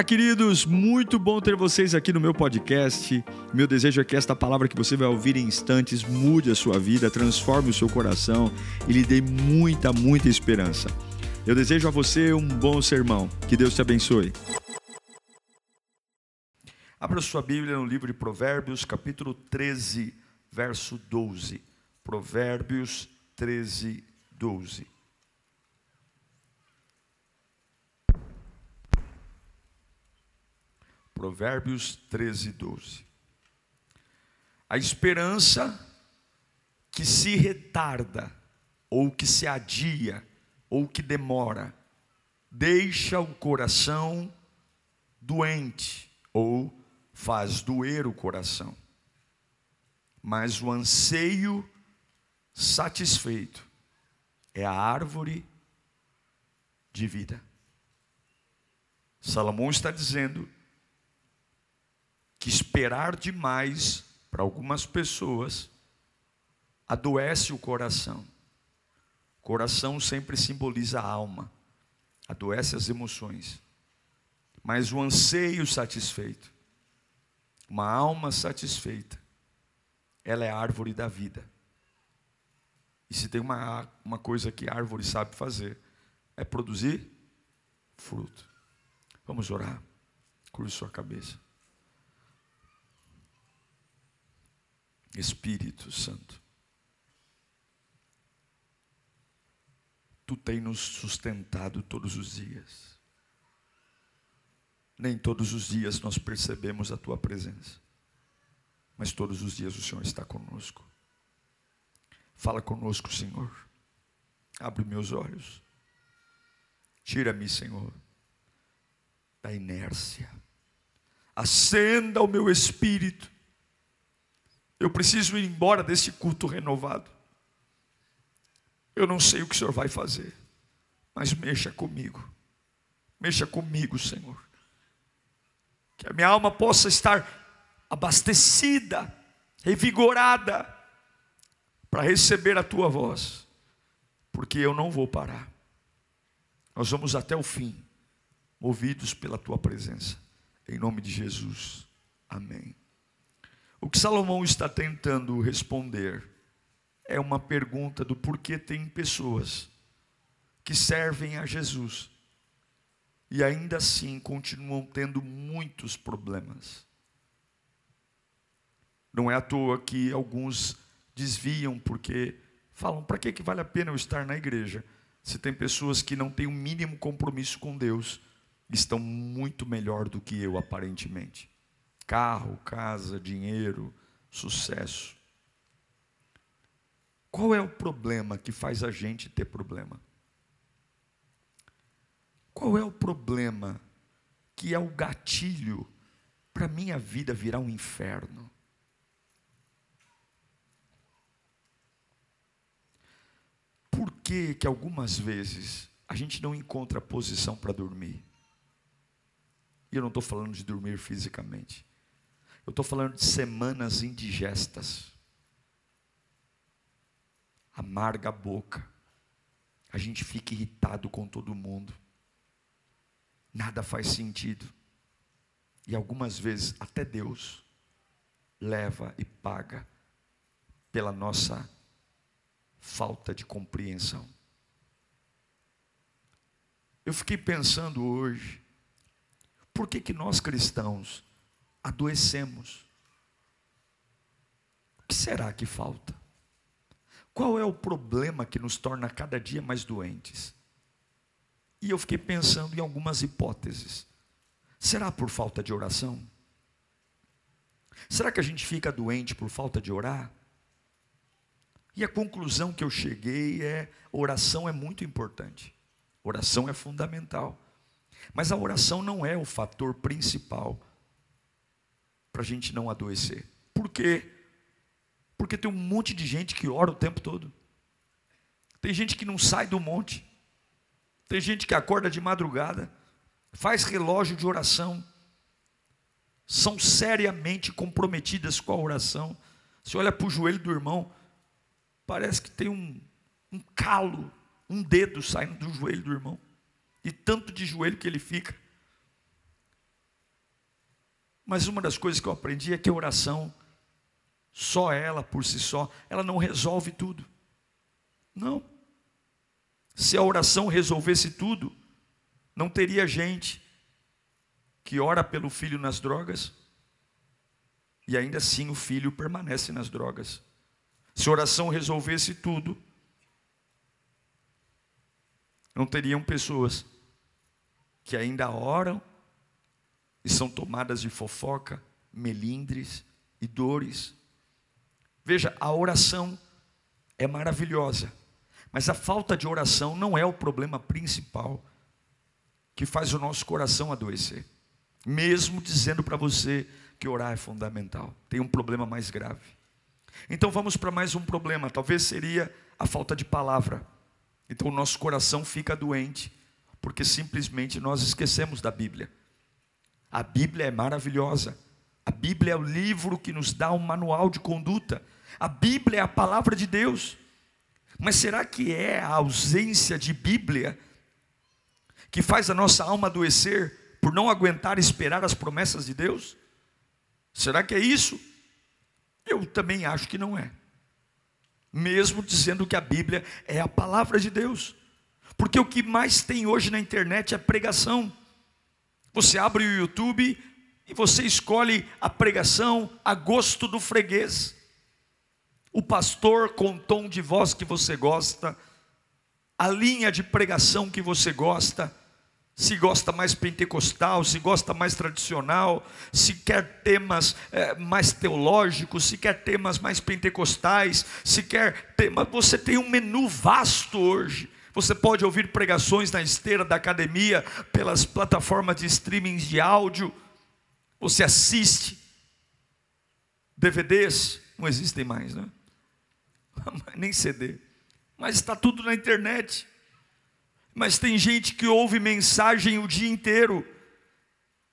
Olá, queridos, muito bom ter vocês aqui no meu podcast. Meu desejo é que esta palavra que você vai ouvir em instantes mude a sua vida, transforme o seu coração e lhe dê muita, muita esperança. Eu desejo a você um bom sermão. Que Deus te abençoe. Abra sua Bíblia no livro de Provérbios, capítulo 13, verso 12. Provérbios 13, 12. Provérbios 13, 12. A esperança que se retarda, ou que se adia, ou que demora, deixa o coração doente, ou faz doer o coração. Mas o anseio satisfeito é a árvore de vida. Salomão está dizendo que esperar demais para algumas pessoas adoece o coração. Coração sempre simboliza a alma, adoece as emoções. Mas o anseio satisfeito, uma alma satisfeita, ela é a árvore da vida. E se tem uma, uma coisa que a árvore sabe fazer, é produzir fruto. Vamos orar. Curva sua cabeça. Espírito Santo, Tu tem nos sustentado todos os dias. Nem todos os dias nós percebemos a Tua presença, mas todos os dias o Senhor está conosco. Fala conosco, Senhor. Abre meus olhos. Tira-me, Senhor, da inércia. Acenda o meu espírito eu preciso ir embora desse culto renovado. Eu não sei o que o Senhor vai fazer, mas mexa comigo. Mexa comigo, Senhor. Que a minha alma possa estar abastecida, revigorada, para receber a tua voz, porque eu não vou parar. Nós vamos até o fim, movidos pela tua presença. Em nome de Jesus. Amém. O que Salomão está tentando responder é uma pergunta do porquê tem pessoas que servem a Jesus e ainda assim continuam tendo muitos problemas. Não é à toa que alguns desviam porque falam: para que, que vale a pena eu estar na igreja? Se tem pessoas que não têm o mínimo compromisso com Deus, estão muito melhor do que eu aparentemente carro, casa, dinheiro, sucesso. Qual é o problema que faz a gente ter problema? Qual é o problema que é o gatilho para minha vida virar um inferno? Por que que algumas vezes a gente não encontra posição para dormir? E eu não estou falando de dormir fisicamente. Eu estou falando de semanas indigestas. Amarga a boca. A gente fica irritado com todo mundo. Nada faz sentido. E algumas vezes até Deus leva e paga pela nossa falta de compreensão. Eu fiquei pensando hoje, por que, que nós cristãos adoecemos. O que será que falta? Qual é o problema que nos torna cada dia mais doentes? E eu fiquei pensando em algumas hipóteses. Será por falta de oração? Será que a gente fica doente por falta de orar? E a conclusão que eu cheguei é: oração é muito importante, oração é fundamental, mas a oração não é o fator principal para a gente não adoecer. Por quê? Porque tem um monte de gente que ora o tempo todo. Tem gente que não sai do monte. Tem gente que acorda de madrugada, faz relógio de oração. São seriamente comprometidas com a oração. Você olha para o joelho do irmão, parece que tem um, um calo, um dedo saindo do joelho do irmão. E tanto de joelho que ele fica. Mas uma das coisas que eu aprendi é que a oração, só ela por si só, ela não resolve tudo. Não. Se a oração resolvesse tudo, não teria gente que ora pelo filho nas drogas e ainda assim o filho permanece nas drogas. Se a oração resolvesse tudo, não teriam pessoas que ainda oram e são tomadas de fofoca, melindres e dores. Veja, a oração é maravilhosa, mas a falta de oração não é o problema principal que faz o nosso coração adoecer. Mesmo dizendo para você que orar é fundamental, tem um problema mais grave. Então vamos para mais um problema, talvez seria a falta de palavra. Então o nosso coração fica doente, porque simplesmente nós esquecemos da Bíblia. A Bíblia é maravilhosa. A Bíblia é o livro que nos dá um manual de conduta. A Bíblia é a palavra de Deus. Mas será que é a ausência de Bíblia que faz a nossa alma adoecer por não aguentar esperar as promessas de Deus? Será que é isso? Eu também acho que não é. Mesmo dizendo que a Bíblia é a palavra de Deus. Porque o que mais tem hoje na internet é pregação. Você abre o YouTube e você escolhe a pregação a gosto do freguês. O pastor com o tom de voz que você gosta, a linha de pregação que você gosta, se gosta mais pentecostal, se gosta mais tradicional, se quer temas é, mais teológicos, se quer temas mais pentecostais, se quer temas. Você tem um menu vasto hoje. Você pode ouvir pregações na esteira da academia, pelas plataformas de streaming de áudio. Você assiste. DVDs não existem mais, né? Nem CD. Mas está tudo na internet. Mas tem gente que ouve mensagem o dia inteiro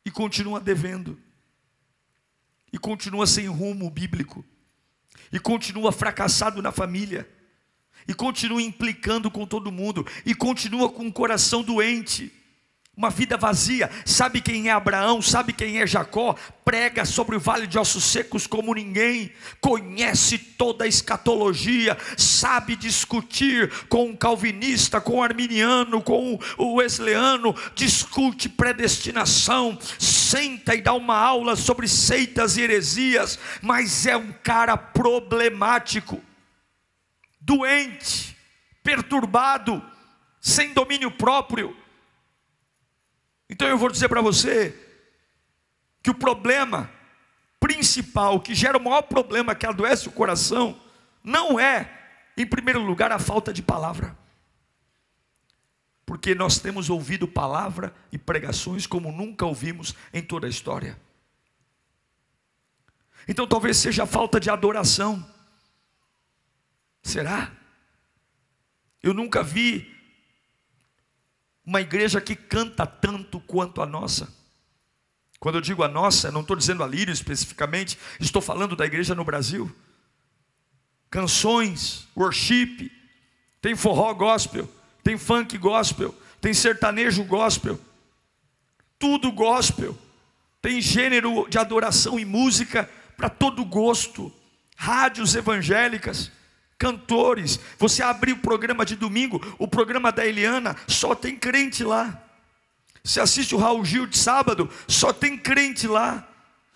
e continua devendo. E continua sem rumo bíblico. E continua fracassado na família e continua implicando com todo mundo, e continua com o coração doente, uma vida vazia. Sabe quem é Abraão? Sabe quem é Jacó? Prega sobre o vale de ossos secos como ninguém, conhece toda a escatologia, sabe discutir com o calvinista, com o arminiano, com o wesleyano, discute predestinação, senta e dá uma aula sobre seitas e heresias, mas é um cara problemático doente, perturbado, sem domínio próprio. Então eu vou dizer para você que o problema principal, que gera o maior problema que adoece o coração, não é, em primeiro lugar, a falta de palavra. Porque nós temos ouvido palavra e pregações como nunca ouvimos em toda a história. Então talvez seja a falta de adoração. Será? Eu nunca vi uma igreja que canta tanto quanto a nossa. Quando eu digo a nossa, não estou dizendo a Lírio especificamente, estou falando da igreja no Brasil. Canções, worship, tem forró gospel, tem funk gospel, tem sertanejo gospel, tudo gospel. Tem gênero de adoração e música para todo gosto, rádios evangélicas cantores. Você abrir o programa de domingo, o programa da Eliana, só tem crente lá. Você assiste o Raul Gil de sábado, só tem crente lá.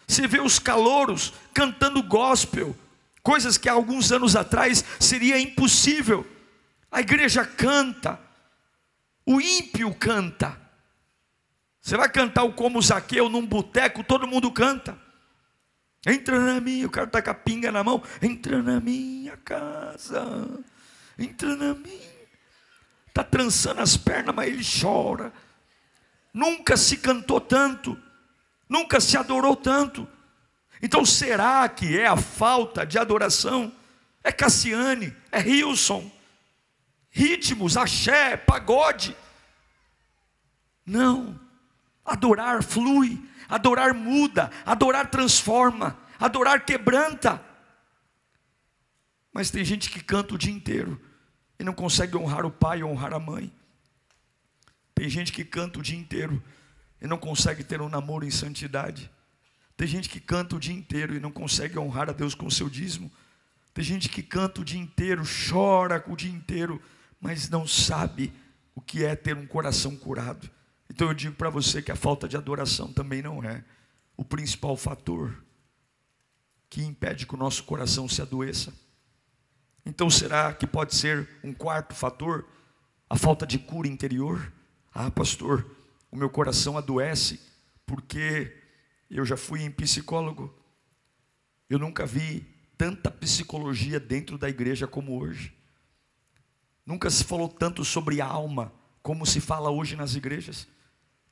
Você vê os calouros cantando gospel, coisas que há alguns anos atrás seria impossível. A igreja canta, o ímpio canta. Você vai cantar o como Zaqueu num boteco, todo mundo canta. Entra na minha, o cara está com a pinga na mão. Entra na minha casa. Entra na minha. Está trançando as pernas, mas ele chora. Nunca se cantou tanto. Nunca se adorou tanto. Então será que é a falta de adoração? É Cassiane, é Wilson, ritmos, axé, pagode. Não. Adorar flui Adorar muda, adorar transforma, adorar quebranta. Mas tem gente que canta o dia inteiro e não consegue honrar o pai, honrar a mãe. Tem gente que canta o dia inteiro e não consegue ter um namoro em santidade. Tem gente que canta o dia inteiro e não consegue honrar a Deus com o seu dízimo. Tem gente que canta o dia inteiro, chora o dia inteiro, mas não sabe o que é ter um coração curado. Então eu digo para você que a falta de adoração também não é o principal fator que impede que o nosso coração se adoeça. Então será que pode ser um quarto fator a falta de cura interior? Ah, pastor, o meu coração adoece porque eu já fui em psicólogo. Eu nunca vi tanta psicologia dentro da igreja como hoje. Nunca se falou tanto sobre alma como se fala hoje nas igrejas.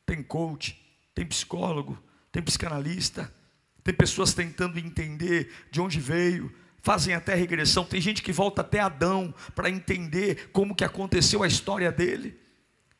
Tem coach, tem psicólogo, tem psicanalista, tem pessoas tentando entender de onde veio, fazem até regressão. Tem gente que volta até Adão para entender como que aconteceu a história dele.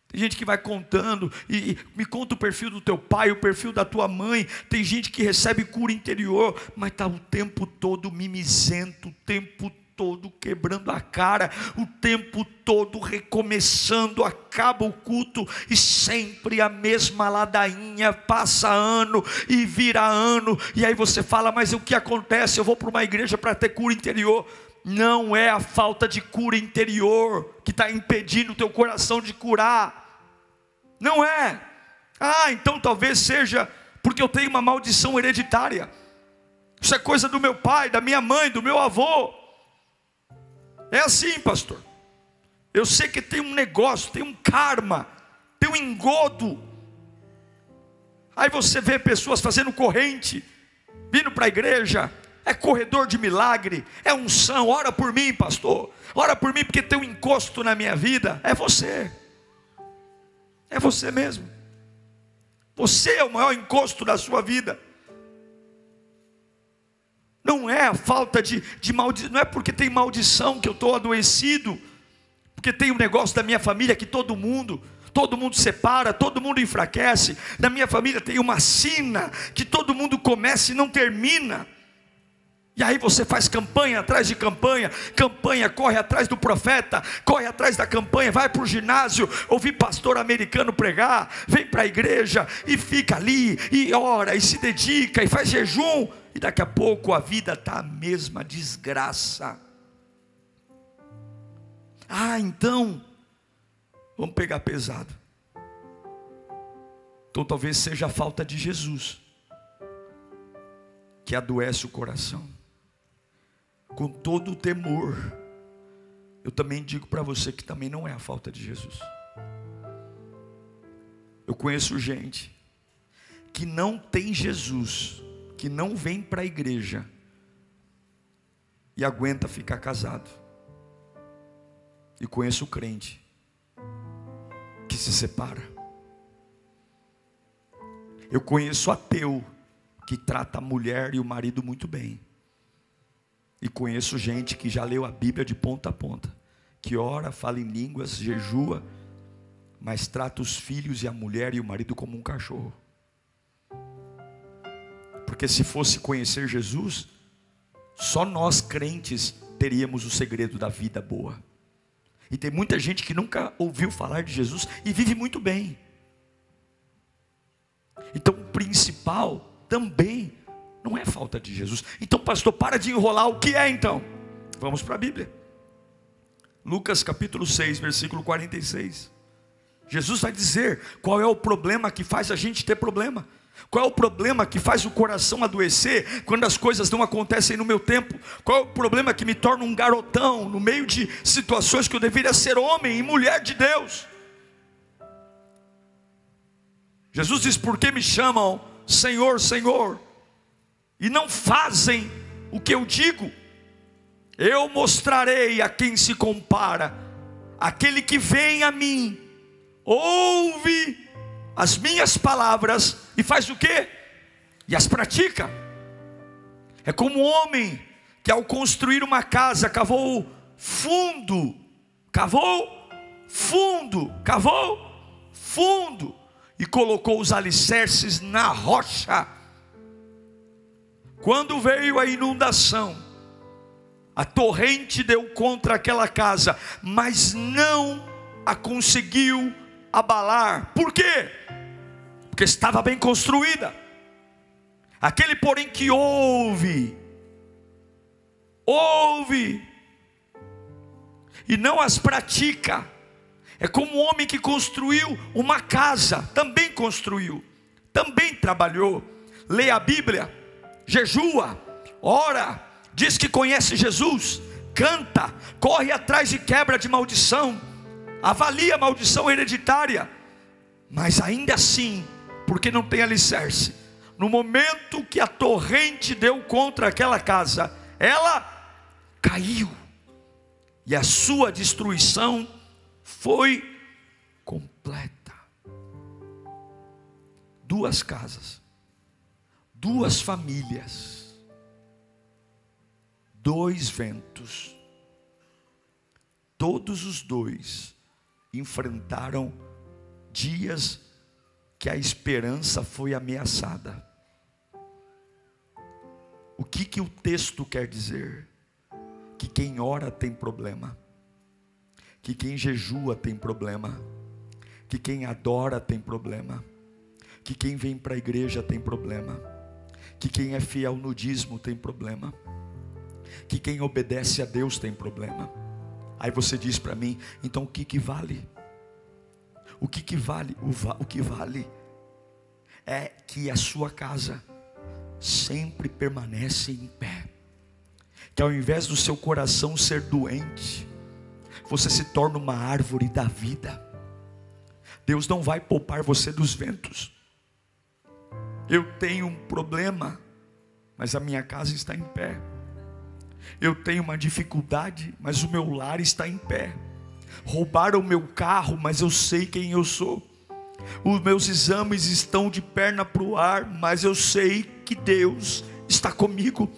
Tem gente que vai contando e, e, me conta o perfil do teu pai, o perfil da tua mãe. Tem gente que recebe cura interior, mas está o tempo todo mimizento, o tempo todo quebrando a cara, o tempo todo recomeçando, acaba o culto e sempre a mesma ladainha, passa ano e vira ano, e aí você fala, mas o que acontece? Eu vou para uma igreja para ter cura interior. Não é a falta de cura interior que está impedindo o teu coração de curar. Não é. Ah, então talvez seja porque eu tenho uma maldição hereditária. Isso é coisa do meu pai, da minha mãe, do meu avô. É assim, pastor. Eu sei que tem um negócio, tem um karma, tem um engodo. Aí você vê pessoas fazendo corrente, vindo para a igreja, é corredor de milagre, é unção, ora por mim, pastor. Ora por mim porque tem um encosto na minha vida. É você. É você mesmo. Você é o maior encosto da sua vida. Não é a falta de, de maldição, não é porque tem maldição que eu estou adoecido, porque tem um negócio da minha família que todo mundo, todo mundo separa, todo mundo enfraquece. Na minha família tem uma sina que todo mundo começa e não termina. E aí você faz campanha atrás de campanha, campanha, corre atrás do profeta, corre atrás da campanha, vai para o ginásio, ouvir pastor americano pregar, vem para a igreja e fica ali, e ora, e se dedica, e faz jejum, e daqui a pouco a vida está a mesma desgraça. Ah, então, vamos pegar pesado. Então talvez seja a falta de Jesus que adoece o coração com todo o temor. Eu também digo para você que também não é a falta de Jesus. Eu conheço gente que não tem Jesus, que não vem para a igreja e aguenta ficar casado. E conheço crente que se separa. Eu conheço ateu que trata a mulher e o marido muito bem. E conheço gente que já leu a Bíblia de ponta a ponta, que ora, fala em línguas, jejua, mas trata os filhos e a mulher e o marido como um cachorro. Porque se fosse conhecer Jesus, só nós crentes teríamos o segredo da vida boa. E tem muita gente que nunca ouviu falar de Jesus e vive muito bem. Então, o principal também não é falta de Jesus. Então, pastor, para de enrolar. O que é então? Vamos para a Bíblia. Lucas capítulo 6, versículo 46. Jesus vai dizer qual é o problema que faz a gente ter problema. Qual é o problema que faz o coração adoecer quando as coisas não acontecem no meu tempo? Qual é o problema que me torna um garotão no meio de situações que eu deveria ser homem e mulher de Deus? Jesus diz: Por que me chamam Senhor, Senhor? e não fazem o que eu digo, eu mostrarei a quem se compara, aquele que vem a mim, ouve as minhas palavras e faz o que? E as pratica. É como um homem que ao construir uma casa cavou fundo, cavou fundo, cavou fundo e colocou os alicerces na rocha quando veio a inundação, a torrente deu contra aquela casa, mas não a conseguiu abalar. Por quê? Porque estava bem construída. Aquele, porém, que ouve, ouve, e não as pratica, é como um homem que construiu uma casa, também construiu, também trabalhou, lê a Bíblia, jejua, ora, diz que conhece Jesus, canta, corre atrás de quebra de maldição, avalia a maldição hereditária, mas ainda assim, porque não tem alicerce, no momento que a torrente deu contra aquela casa, ela caiu, e a sua destruição foi completa. Duas casas, duas famílias, dois ventos, todos os dois enfrentaram dias que a esperança foi ameaçada. O que, que o texto quer dizer? Que quem ora tem problema, que quem jejua tem problema, que quem adora tem problema, que quem vem para a igreja tem problema, que quem é fiel no dízimo tem problema, que quem obedece a Deus tem problema. Aí você diz para mim, então o que que vale? O que que vale? O, va o que vale é que a sua casa sempre permanece em pé. Que ao invés do seu coração ser doente, você se torna uma árvore da vida. Deus não vai poupar você dos ventos. Eu tenho um problema, mas a minha casa está em pé. Eu tenho uma dificuldade, mas o meu lar está em pé. Roubaram o meu carro, mas eu sei quem eu sou. Os meus exames estão de perna para o ar, mas eu sei que Deus está comigo.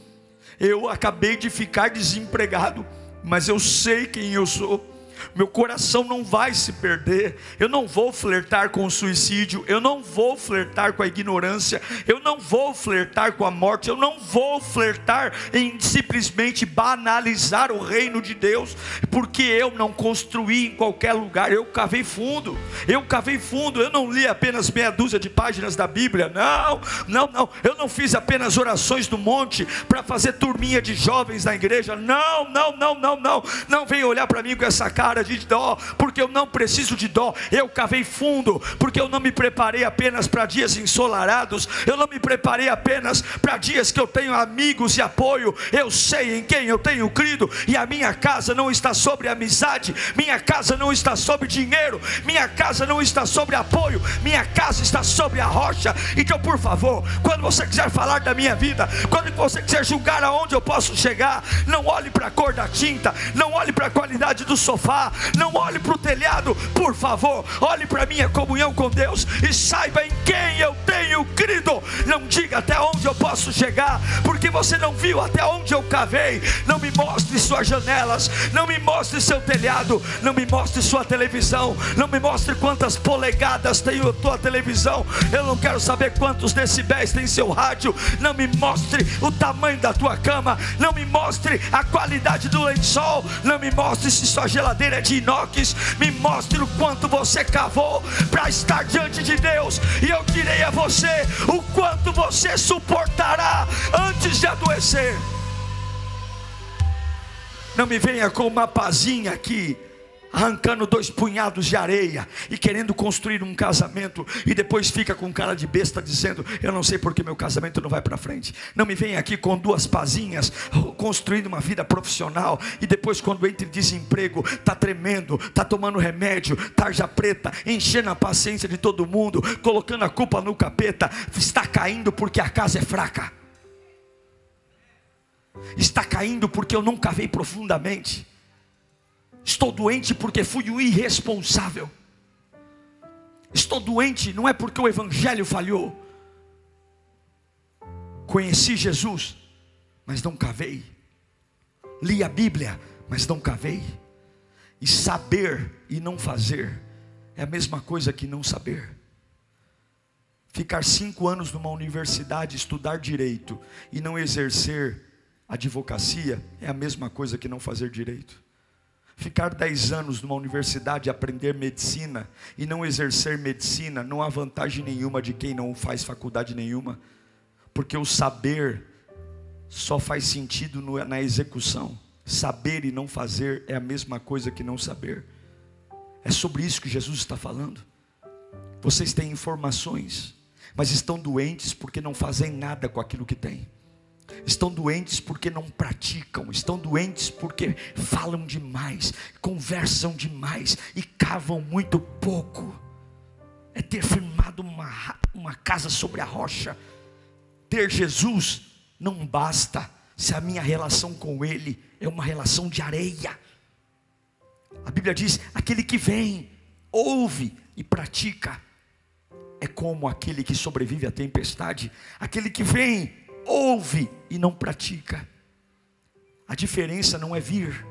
Eu acabei de ficar desempregado, mas eu sei quem eu sou meu coração não vai se perder. Eu não vou flertar com o suicídio, eu não vou flertar com a ignorância, eu não vou flertar com a morte, eu não vou flertar em simplesmente banalizar o reino de Deus, porque eu não construí em qualquer lugar, eu cavei fundo. Eu cavei fundo, eu não li apenas meia dúzia de páginas da Bíblia, não, não, não. Eu não fiz apenas orações do monte para fazer turminha de jovens na igreja. Não, não, não, não, não. Não venha olhar para mim com essa cara de dó, porque eu não preciso de dó. Eu cavei fundo, porque eu não me preparei apenas para dias ensolarados, eu não me preparei apenas para dias que eu tenho amigos e apoio. Eu sei em quem eu tenho crido, e a minha casa não está sobre amizade, minha casa não está sobre dinheiro, minha casa não está sobre apoio, minha casa está sobre a rocha. Então, por favor, quando você quiser falar da minha vida, quando você quiser julgar aonde eu posso chegar, não olhe para a cor da tinta, não olhe para a qualidade do sofá, não olhe para o telhado, por favor, olhe para a minha comunhão com Deus e saiba em quem eu tenho crido. Não diga até onde eu posso chegar, porque você não viu até onde eu cavei. Não me mostre suas janelas, não me mostre seu telhado, não me mostre sua televisão, não me mostre quantas polegadas tem a tua televisão. Eu não quero saber quantos decibéis tem seu rádio. Não me mostre o tamanho da tua cama, não me mostre a qualidade do lençol, não me mostre se sua geladeira de inox, me mostre o quanto você cavou para estar diante de Deus, e eu direi a você o quanto você suportará antes de adoecer. Não me venha com uma pazinha aqui arrancando dois punhados de areia e querendo construir um casamento e depois fica com cara de besta dizendo: Eu não sei porque meu casamento não vai para frente. Não me vem aqui com duas pazinhas construindo uma vida profissional e depois, quando entra em desemprego, está tremendo, está tomando remédio, tarja preta, enchendo a paciência de todo mundo, colocando a culpa no capeta, está caindo porque a casa é fraca. Está caindo porque eu não cavei profundamente. Estou doente porque fui o irresponsável. Estou doente não é porque o evangelho falhou. Conheci Jesus, mas não cavei. Li a Bíblia, mas não cavei. E saber e não fazer é a mesma coisa que não saber. Ficar cinco anos numa universidade, estudar direito e não exercer advocacia é a mesma coisa que não fazer direito. Ficar 10 anos numa universidade aprender medicina e não exercer medicina, não há vantagem nenhuma de quem não faz faculdade nenhuma. Porque o saber só faz sentido na execução. Saber e não fazer é a mesma coisa que não saber. É sobre isso que Jesus está falando. Vocês têm informações, mas estão doentes porque não fazem nada com aquilo que têm. Estão doentes porque não praticam, estão doentes porque falam demais, conversam demais e cavam muito pouco. É ter firmado uma, uma casa sobre a rocha. Ter Jesus não basta se a minha relação com Ele é uma relação de areia. A Bíblia diz: aquele que vem, ouve e pratica, é como aquele que sobrevive à tempestade, aquele que vem, ouve e não pratica. A diferença não é vir,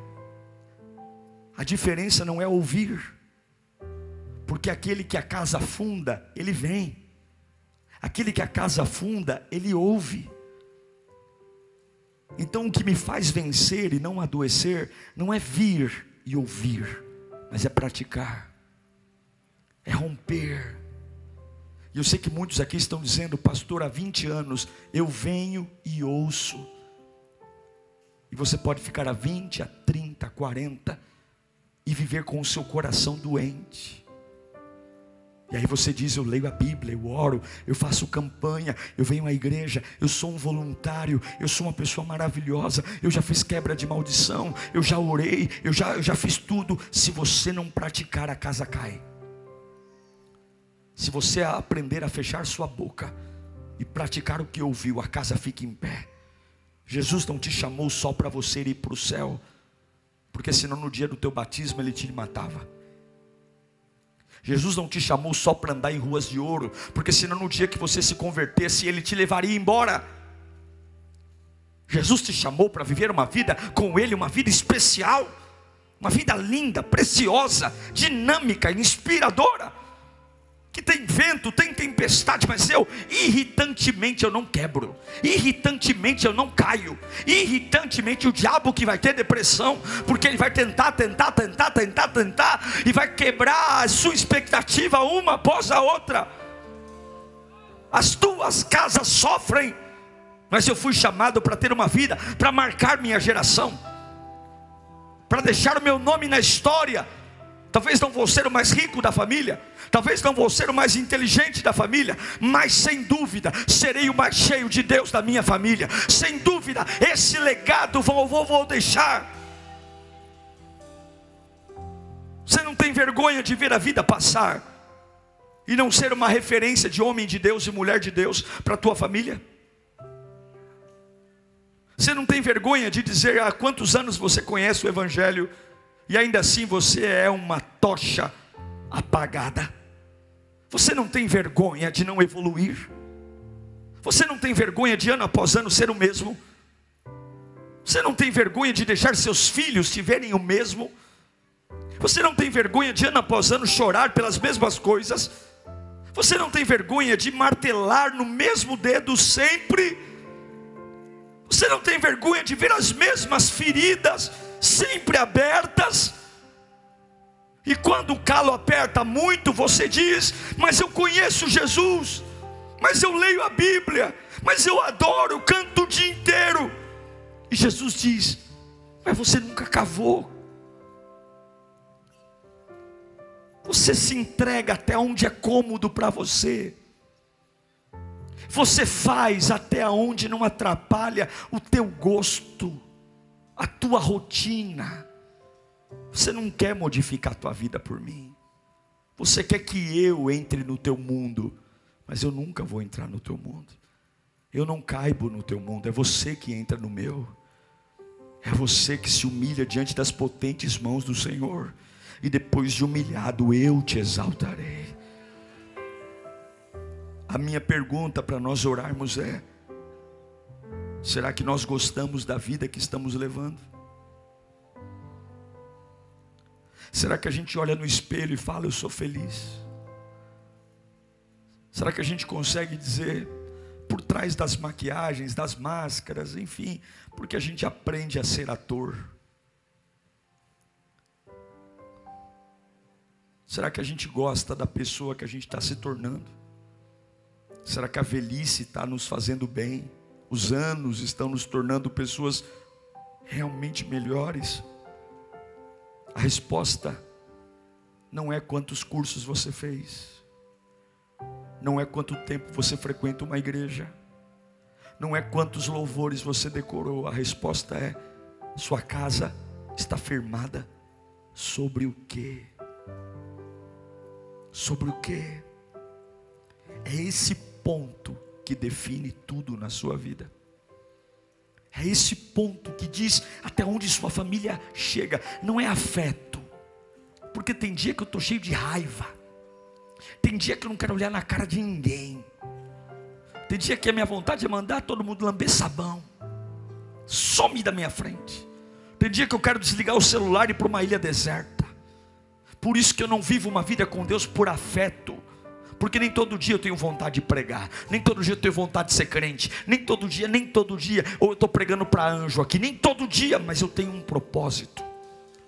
a diferença não é ouvir, porque aquele que a casa funda, ele vem, aquele que a casa funda, ele ouve. Então o que me faz vencer e não adoecer, não é vir e ouvir, mas é praticar, é romper, e eu sei que muitos aqui estão dizendo, pastor, há 20 anos eu venho e ouço. E você pode ficar há 20, a 30, 40 e viver com o seu coração doente. E aí você diz: Eu leio a Bíblia, eu oro, eu faço campanha, eu venho à igreja, eu sou um voluntário, eu sou uma pessoa maravilhosa, eu já fiz quebra de maldição, eu já orei, eu já, eu já fiz tudo. Se você não praticar, a casa cai. Se você aprender a fechar sua boca e praticar o que ouviu, a casa fica em pé. Jesus não te chamou só para você ir para o céu, porque senão no dia do teu batismo ele te matava. Jesus não te chamou só para andar em ruas de ouro, porque senão no dia que você se convertesse, ele te levaria embora. Jesus te chamou para viver uma vida com ele, uma vida especial, uma vida linda, preciosa, dinâmica, inspiradora que tem vento, tem tempestade, mas eu irritantemente eu não quebro, irritantemente eu não caio, irritantemente o diabo que vai ter depressão, porque ele vai tentar, tentar, tentar, tentar, tentar, e vai quebrar a sua expectativa uma após a outra. As tuas casas sofrem, mas eu fui chamado para ter uma vida, para marcar minha geração, para deixar o meu nome na história. Talvez não vou ser o mais rico da família, Talvez não vou ser o mais inteligente da família, mas sem dúvida serei o mais cheio de Deus da minha família. Sem dúvida, esse legado vou, vou, vou deixar. Você não tem vergonha de ver a vida passar e não ser uma referência de homem de Deus e mulher de Deus para a tua família? Você não tem vergonha de dizer há quantos anos você conhece o Evangelho e ainda assim você é uma tocha apagada? Você não tem vergonha de não evoluir? Você não tem vergonha de ano após ano ser o mesmo? Você não tem vergonha de deixar seus filhos tiverem o mesmo? Você não tem vergonha de ano após ano chorar pelas mesmas coisas? Você não tem vergonha de martelar no mesmo dedo sempre? Você não tem vergonha de ver as mesmas feridas sempre abertas? E quando o calo aperta muito, você diz: Mas eu conheço Jesus, mas eu leio a Bíblia, mas eu adoro, canto o dia inteiro. E Jesus diz: Mas você nunca cavou. Você se entrega até onde é cômodo para você. Você faz até onde não atrapalha o teu gosto, a tua rotina. Você não quer modificar a tua vida por mim. Você quer que eu entre no teu mundo, mas eu nunca vou entrar no teu mundo. Eu não caibo no teu mundo, é você que entra no meu. É você que se humilha diante das potentes mãos do Senhor. E depois de humilhado, eu te exaltarei. A minha pergunta para nós orarmos é: será que nós gostamos da vida que estamos levando? Será que a gente olha no espelho e fala, eu sou feliz? Será que a gente consegue dizer, por trás das maquiagens, das máscaras, enfim, porque a gente aprende a ser ator? Será que a gente gosta da pessoa que a gente está se tornando? Será que a velhice está nos fazendo bem? Os anos estão nos tornando pessoas realmente melhores? A resposta não é quantos cursos você fez, não é quanto tempo você frequenta uma igreja, não é quantos louvores você decorou, a resposta é: sua casa está firmada sobre o que? Sobre o que? É esse ponto que define tudo na sua vida. É esse ponto que diz até onde sua família chega. Não é afeto, porque tem dia que eu estou cheio de raiva, tem dia que eu não quero olhar na cara de ninguém, tem dia que a minha vontade é mandar todo mundo lamber sabão, some da minha frente. Tem dia que eu quero desligar o celular e ir para uma ilha deserta. Por isso que eu não vivo uma vida com Deus por afeto. Porque nem todo dia eu tenho vontade de pregar, nem todo dia eu tenho vontade de ser crente, nem todo dia, nem todo dia, ou eu estou pregando para anjo aqui, nem todo dia, mas eu tenho um propósito.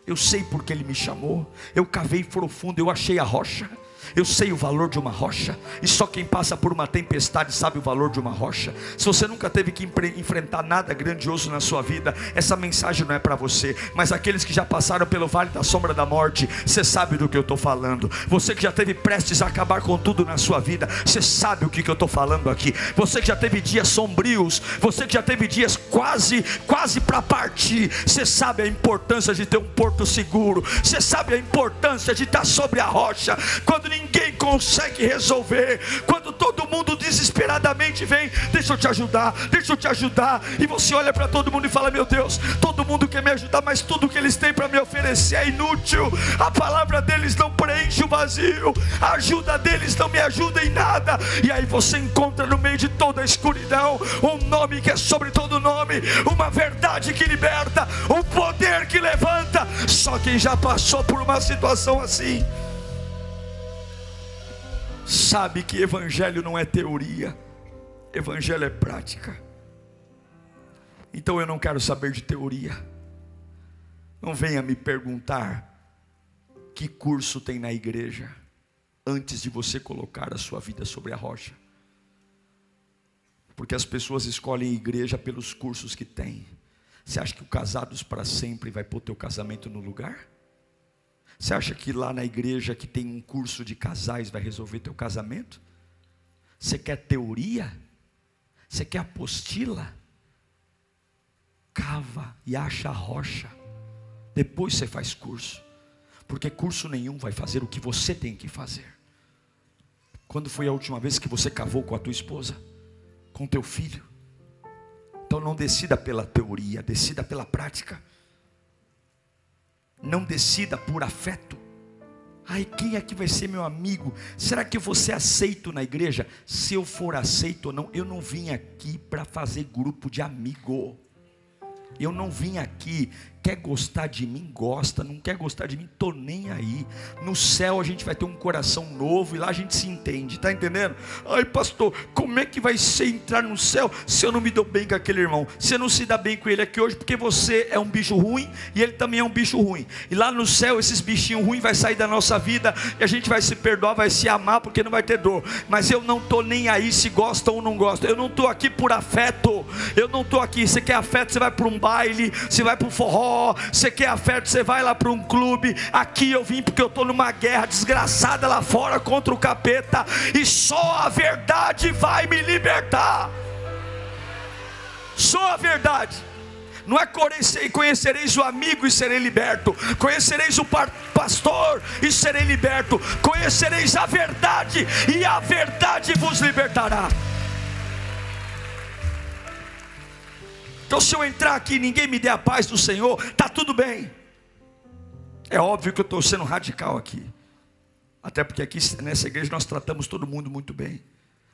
Eu sei porque ele me chamou. Eu cavei profundo, eu achei a rocha. Eu sei o valor de uma rocha, e só quem passa por uma tempestade sabe o valor de uma rocha. Se você nunca teve que enfrentar nada grandioso na sua vida, essa mensagem não é para você, mas aqueles que já passaram pelo vale da sombra da morte, você sabe do que eu estou falando. Você que já teve prestes a acabar com tudo na sua vida, você sabe o que, que eu estou falando aqui. Você que já teve dias sombrios, você que já teve dias quase, quase para partir, você sabe a importância de ter um porto seguro, você sabe a importância de estar sobre a rocha. Quando ninguém consegue resolver. Quando todo mundo desesperadamente vem, deixa eu te ajudar, deixa eu te ajudar. E você olha para todo mundo e fala: Meu Deus, todo mundo quer me ajudar, mas tudo que eles têm para me oferecer é inútil. A palavra deles não preenche o vazio, a ajuda deles não me ajuda em nada. E aí você encontra no meio de toda a escuridão um nome que é sobre todo nome, uma verdade que liberta, um poder que levanta. Só quem já passou por uma situação assim sabe que evangelho não é teoria, evangelho é prática. Então eu não quero saber de teoria. Não venha me perguntar que curso tem na igreja antes de você colocar a sua vida sobre a rocha. Porque as pessoas escolhem igreja pelos cursos que têm. Você acha que o casados para sempre vai pôr teu casamento no lugar? Você acha que lá na igreja que tem um curso de casais vai resolver teu casamento? Você quer teoria? Você quer apostila? Cava e acha a rocha. Depois você faz curso. Porque curso nenhum vai fazer o que você tem que fazer. Quando foi a última vez que você cavou com a tua esposa? Com teu filho? Então não decida pela teoria, decida pela prática. Não decida por afeto. Ai, quem aqui vai ser meu amigo? Será que ser aceito na igreja? Se eu for aceito ou não, eu não vim aqui para fazer grupo de amigo. Eu não vim aqui Quer gostar de mim? Gosta. Não quer gostar de mim? Tô nem aí. No céu a gente vai ter um coração novo e lá a gente se entende. Tá entendendo? Ai, pastor, como é que vai ser entrar no céu se eu não me dou bem com aquele irmão? Você não se dá bem com ele aqui hoje porque você é um bicho ruim e ele também é um bicho ruim. E lá no céu esses bichinhos ruins vai sair da nossa vida e a gente vai se perdoar, vai se amar porque não vai ter dor. Mas eu não tô nem aí se gosta ou não gosta. Eu não tô aqui por afeto. Eu não tô aqui. Você quer afeto? Você vai para um baile, você vai para um forró você quer afeto, você vai lá para um clube. Aqui eu vim porque eu estou numa guerra desgraçada lá fora contra o capeta, e só a verdade vai me libertar. Só a verdade. Não é conhecereis o amigo e serei liberto, conhecereis o pastor e serei liberto, conhecereis a verdade e a verdade vos libertará. Então, se eu entrar aqui e ninguém me der a paz do Senhor, está tudo bem. É óbvio que eu estou sendo radical aqui. Até porque aqui nessa igreja nós tratamos todo mundo muito bem.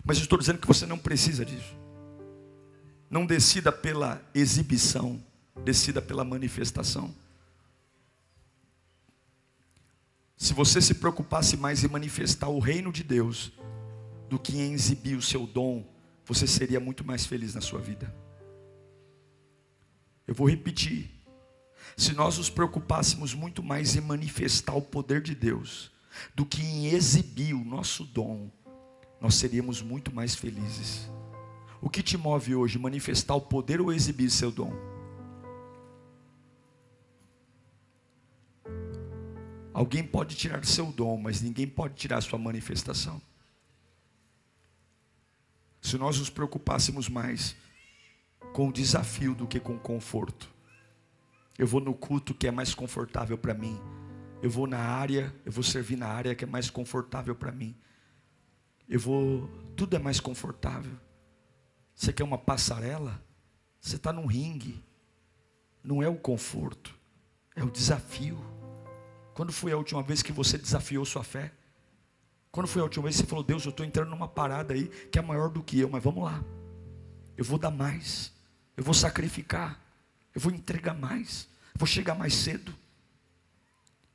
Mas eu estou dizendo que você não precisa disso. Não decida pela exibição, decida pela manifestação. Se você se preocupasse mais em manifestar o reino de Deus do que em exibir o seu dom, você seria muito mais feliz na sua vida. Eu vou repetir. Se nós nos preocupássemos muito mais em manifestar o poder de Deus do que em exibir o nosso dom, nós seríamos muito mais felizes. O que te move hoje? Manifestar o poder ou exibir seu dom? Alguém pode tirar seu dom, mas ninguém pode tirar sua manifestação. Se nós nos preocupássemos mais com o desafio do que com o conforto. Eu vou no culto que é mais confortável para mim. Eu vou na área, eu vou servir na área que é mais confortável para mim. Eu vou, tudo é mais confortável. Você quer uma passarela? Você está num ringue. Não é o conforto, é o desafio. Quando foi a última vez que você desafiou sua fé? Quando foi a última vez que você falou, Deus, eu estou entrando numa parada aí que é maior do que eu, mas vamos lá. Eu vou dar mais, eu vou sacrificar, eu vou entregar mais, vou chegar mais cedo.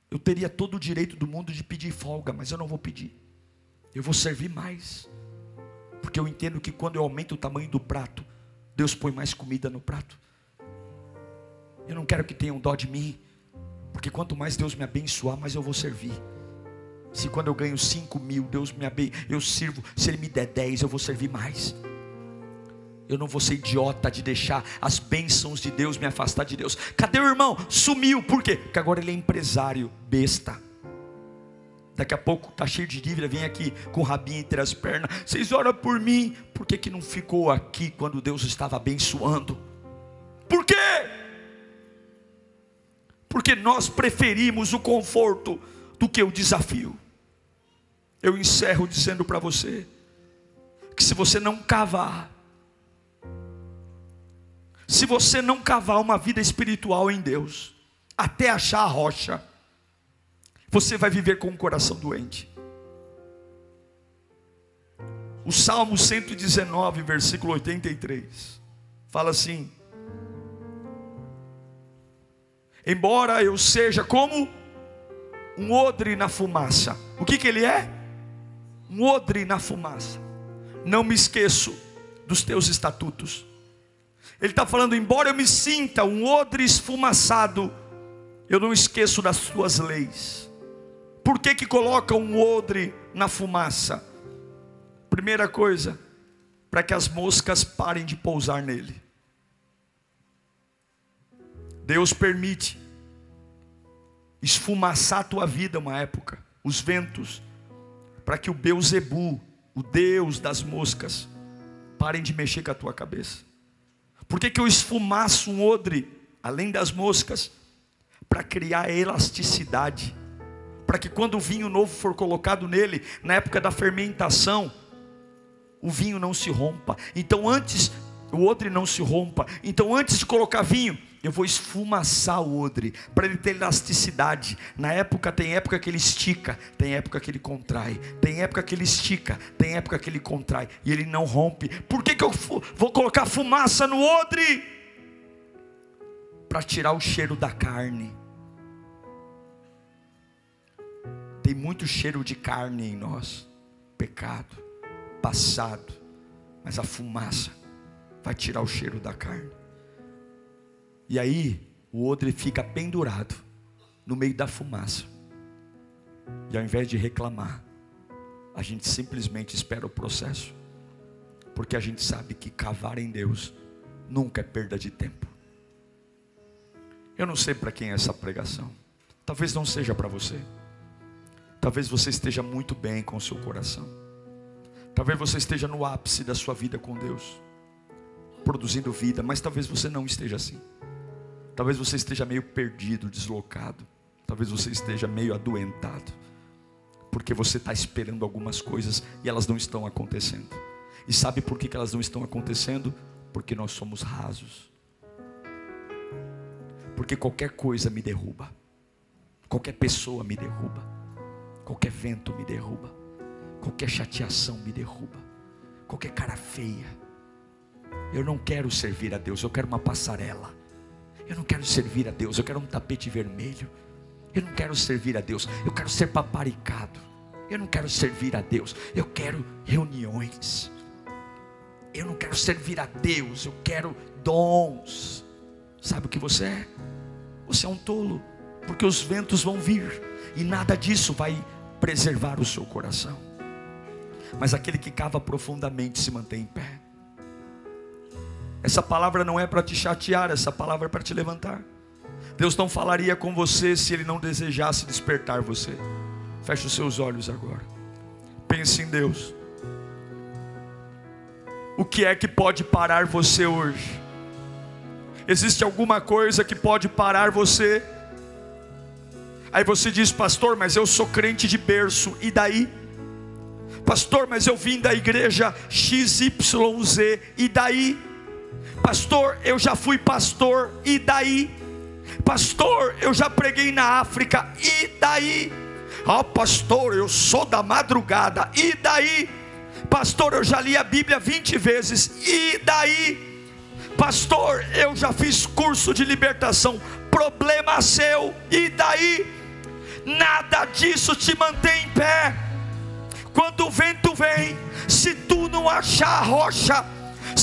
Eu teria todo o direito do mundo de pedir folga, mas eu não vou pedir. Eu vou servir mais. Porque eu entendo que quando eu aumento o tamanho do prato, Deus põe mais comida no prato. Eu não quero que tenham dó de mim, porque quanto mais Deus me abençoar, mais eu vou servir. Se quando eu ganho 5 mil, Deus me abençoa, eu sirvo. Se Ele me der 10, eu vou servir mais. Eu não vou ser idiota de deixar as bênçãos de Deus me afastar de Deus. Cadê o irmão? Sumiu. Por quê? Porque agora ele é empresário, besta. Daqui a pouco está cheio de dívida, vem aqui com o rabinho entre as pernas. Vocês oram por mim. Por que, que não ficou aqui quando Deus estava abençoando? Por quê? Porque nós preferimos o conforto do que o desafio. Eu encerro dizendo para você que se você não cavar, se você não cavar uma vida espiritual em Deus, até achar a rocha, você vai viver com o coração doente. O Salmo 119, versículo 83, fala assim: Embora eu seja como um odre na fumaça, o que, que ele é? um odre na fumaça. Não me esqueço dos teus estatutos. Ele está falando, embora eu me sinta um odre esfumaçado, eu não esqueço das tuas leis. Por que que coloca um odre na fumaça? Primeira coisa, para que as moscas parem de pousar nele. Deus permite esfumaçar a tua vida uma época, os ventos, para que o Beuzebu, o Deus das moscas, parem de mexer com a tua cabeça. Por que, que eu esfumaço um odre, além das moscas? Para criar elasticidade, para que quando o vinho novo for colocado nele, na época da fermentação, o vinho não se rompa. Então antes, o odre não se rompa. Então antes de colocar vinho, eu vou esfumaçar o odre, para ele ter elasticidade. Na época, tem época que ele estica, tem época que ele contrai, tem época que ele estica, tem época que ele contrai, e ele não rompe. Por que, que eu vou colocar fumaça no odre? Para tirar o cheiro da carne. Tem muito cheiro de carne em nós, pecado, passado, mas a fumaça vai tirar o cheiro da carne. E aí o odre fica pendurado no meio da fumaça. E ao invés de reclamar, a gente simplesmente espera o processo. Porque a gente sabe que cavar em Deus nunca é perda de tempo. Eu não sei para quem é essa pregação. Talvez não seja para você. Talvez você esteja muito bem com o seu coração. Talvez você esteja no ápice da sua vida com Deus, produzindo vida, mas talvez você não esteja assim. Talvez você esteja meio perdido, deslocado. Talvez você esteja meio adoentado. Porque você está esperando algumas coisas e elas não estão acontecendo. E sabe por que elas não estão acontecendo? Porque nós somos rasos. Porque qualquer coisa me derruba. Qualquer pessoa me derruba. Qualquer vento me derruba. Qualquer chateação me derruba. Qualquer cara feia. Eu não quero servir a Deus, eu quero uma passarela. Eu não quero servir a Deus, eu quero um tapete vermelho. Eu não quero servir a Deus, eu quero ser paparicado. Eu não quero servir a Deus, eu quero reuniões. Eu não quero servir a Deus, eu quero dons. Sabe o que você é? Você é um tolo, porque os ventos vão vir e nada disso vai preservar o seu coração. mas aquele que cava profundamente se mantém em pé. Essa palavra não é para te chatear, essa palavra é para te levantar. Deus não falaria com você se Ele não desejasse despertar você. Feche os seus olhos agora. Pense em Deus. O que é que pode parar você hoje? Existe alguma coisa que pode parar você? Aí você diz, pastor, mas eu sou crente de berço, e daí? Pastor, mas eu vim da igreja XYZ, e daí? Pastor, eu já fui pastor, e daí? Pastor, eu já preguei na África, e daí? Ó oh, pastor, eu sou da madrugada, e daí? Pastor, eu já li a Bíblia 20 vezes, e daí? Pastor, eu já fiz curso de libertação, problema seu, e daí? Nada disso te mantém em pé. Quando o vento vem, se tu não achar a rocha,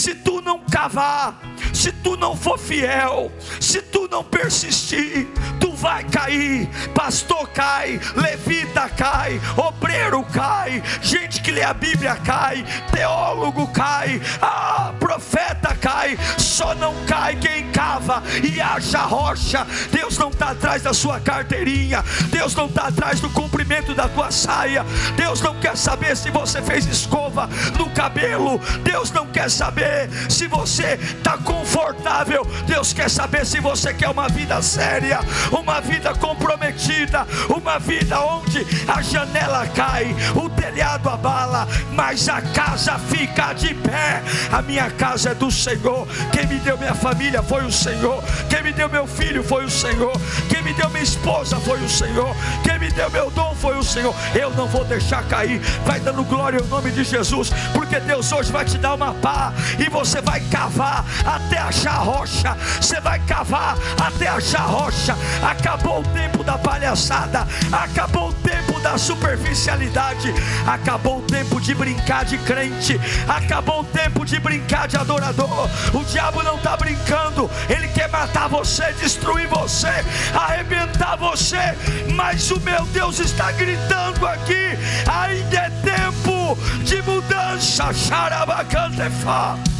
se tu não cavar, se tu não for fiel, se tu não persistir, tu vai cair. Pastor cai, levita cai, obreiro cai, gente que lê a Bíblia cai, teólogo cai, ah, profeta cai. Só não cai quem cava e acha rocha. Deus não está atrás da sua carteirinha, Deus não está atrás do comprimento da tua saia. Deus não quer saber se você fez escova no cabelo. Deus não quer saber se você está confortável. Deus quer saber se você quer uma vida séria, uma vida comprometida, uma vida onde janela cai, o telhado abala, mas a casa fica de pé. A minha casa é do Senhor. Quem me deu minha família foi o Senhor. Quem me deu meu filho foi o Senhor. Quem me deu minha esposa foi o Senhor. Quem me deu meu dom foi o Senhor. Eu não vou deixar cair. Vai dando glória ao nome de Jesus, porque Deus hoje vai te dar uma pá e você vai cavar até achar rocha. Você vai cavar até achar rocha. Acabou o tempo da palhaçada. Acabou o tempo da superficialidade. Acabou o tempo de brincar de crente. Acabou o tempo de brincar de adorador. O diabo não está brincando. Ele quer matar você, destruir você, arrebentar você. Mas o meu Deus está gritando aqui. Ainda é tempo de mudança. Xarabacantefa.